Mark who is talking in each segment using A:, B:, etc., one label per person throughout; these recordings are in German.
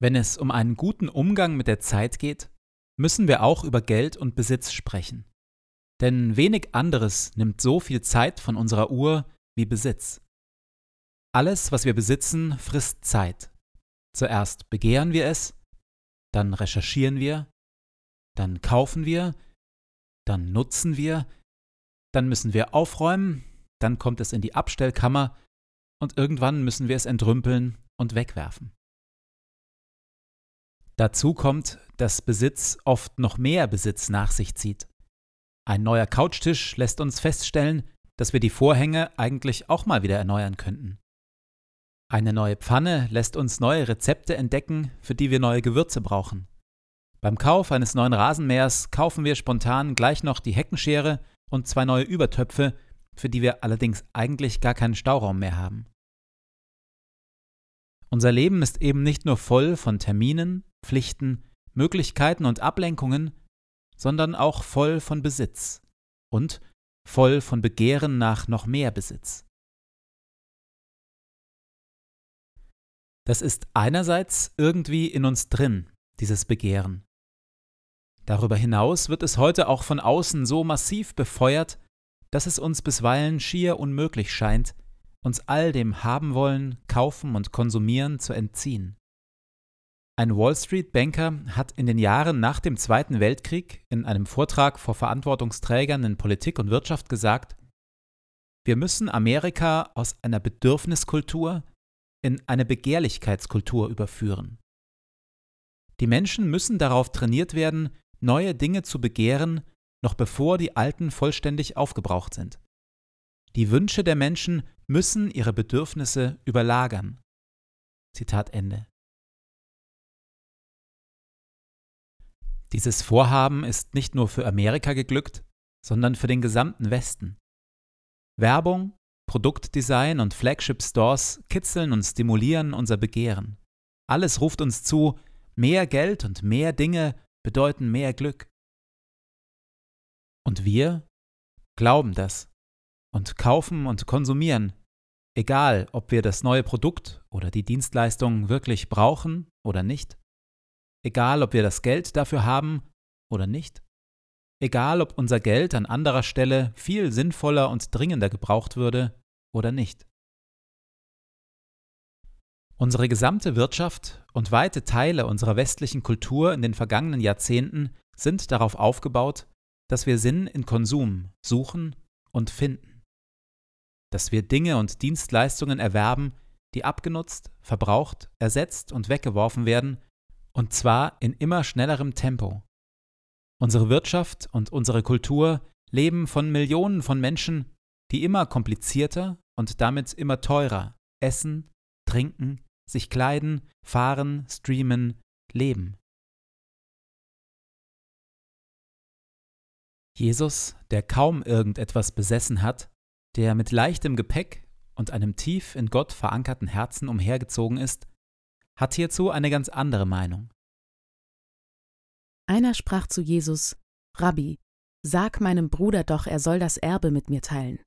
A: Wenn es um einen guten Umgang mit der Zeit geht, müssen wir auch über Geld und Besitz sprechen. Denn wenig anderes nimmt so viel Zeit von unserer Uhr wie Besitz. Alles, was wir besitzen, frisst Zeit. Zuerst begehren wir es, dann recherchieren wir, dann kaufen wir, dann nutzen wir, dann müssen wir aufräumen, dann kommt es in die Abstellkammer und irgendwann müssen wir es entrümpeln und wegwerfen. Dazu kommt, dass Besitz oft noch mehr Besitz nach sich zieht. Ein neuer Couchtisch lässt uns feststellen, dass wir die Vorhänge eigentlich auch mal wieder erneuern könnten. Eine neue Pfanne lässt uns neue Rezepte entdecken, für die wir neue Gewürze brauchen. Beim Kauf eines neuen Rasenmähers kaufen wir spontan gleich noch die Heckenschere und zwei neue Übertöpfe, für die wir allerdings eigentlich gar keinen Stauraum mehr haben. Unser Leben ist eben nicht nur voll von Terminen, Pflichten, Möglichkeiten und Ablenkungen, sondern auch voll von Besitz und voll von Begehren nach noch mehr Besitz. Das ist einerseits irgendwie in uns drin, dieses Begehren. Darüber hinaus wird es heute auch von außen so massiv befeuert, dass es uns bisweilen schier unmöglich scheint, uns all dem Haben wollen, Kaufen und Konsumieren zu entziehen. Ein Wall Street-Banker hat in den Jahren nach dem Zweiten Weltkrieg in einem Vortrag vor Verantwortungsträgern in Politik und Wirtschaft gesagt, wir müssen Amerika aus einer Bedürfniskultur in eine Begehrlichkeitskultur überführen. Die Menschen müssen darauf trainiert werden, neue Dinge zu begehren, noch bevor die alten vollständig aufgebraucht sind. Die Wünsche der Menschen müssen ihre Bedürfnisse überlagern, Zitat Ende. Dieses Vorhaben ist nicht nur für Amerika geglückt, sondern für den gesamten Westen. Werbung, Produktdesign und Flagship-Stores kitzeln und stimulieren unser Begehren. Alles ruft uns zu, mehr Geld und mehr Dinge bedeuten mehr Glück. Und wir glauben das und kaufen und konsumieren, egal ob wir das neue Produkt oder die Dienstleistung wirklich brauchen oder nicht, egal ob wir das Geld dafür haben oder nicht, egal ob unser Geld an anderer Stelle viel sinnvoller und dringender gebraucht würde oder nicht. Unsere gesamte Wirtschaft und weite Teile unserer westlichen Kultur in den vergangenen Jahrzehnten sind darauf aufgebaut, dass wir Sinn in Konsum suchen und finden. Dass wir Dinge und Dienstleistungen erwerben, die abgenutzt, verbraucht, ersetzt und weggeworfen werden, und zwar in immer schnellerem Tempo. Unsere Wirtschaft und unsere Kultur leben von Millionen von Menschen, die immer komplizierter und damit immer teurer essen, trinken, sich kleiden, fahren, streamen, leben. Jesus, der kaum irgendetwas besessen hat, der mit leichtem Gepäck und einem tief in Gott verankerten Herzen umhergezogen ist, hat hierzu eine ganz andere Meinung.
B: Einer sprach zu Jesus, Rabbi, sag meinem Bruder doch, er soll das Erbe mit mir teilen.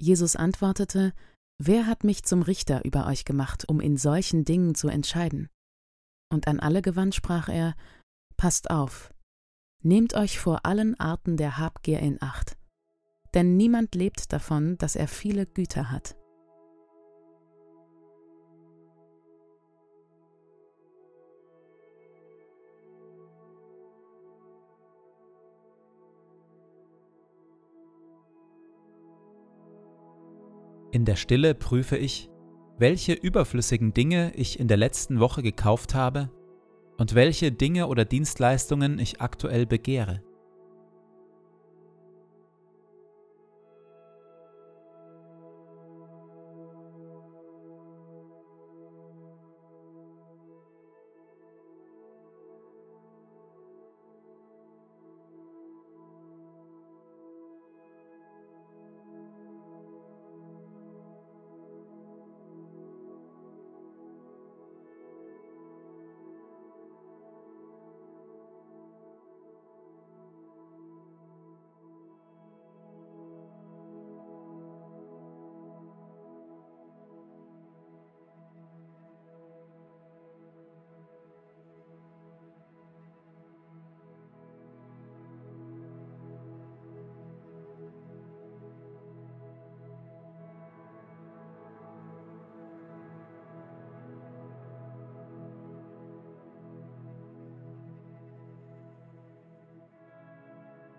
B: Jesus antwortete, Wer hat mich zum Richter über euch gemacht, um in solchen Dingen zu entscheiden? Und an alle gewandt sprach er, Passt auf, nehmt euch vor allen Arten der Habgier in Acht, denn niemand lebt davon, dass er viele Güter hat.
A: In der Stille prüfe ich, welche überflüssigen Dinge ich in der letzten Woche gekauft habe und welche Dinge oder Dienstleistungen ich aktuell begehre.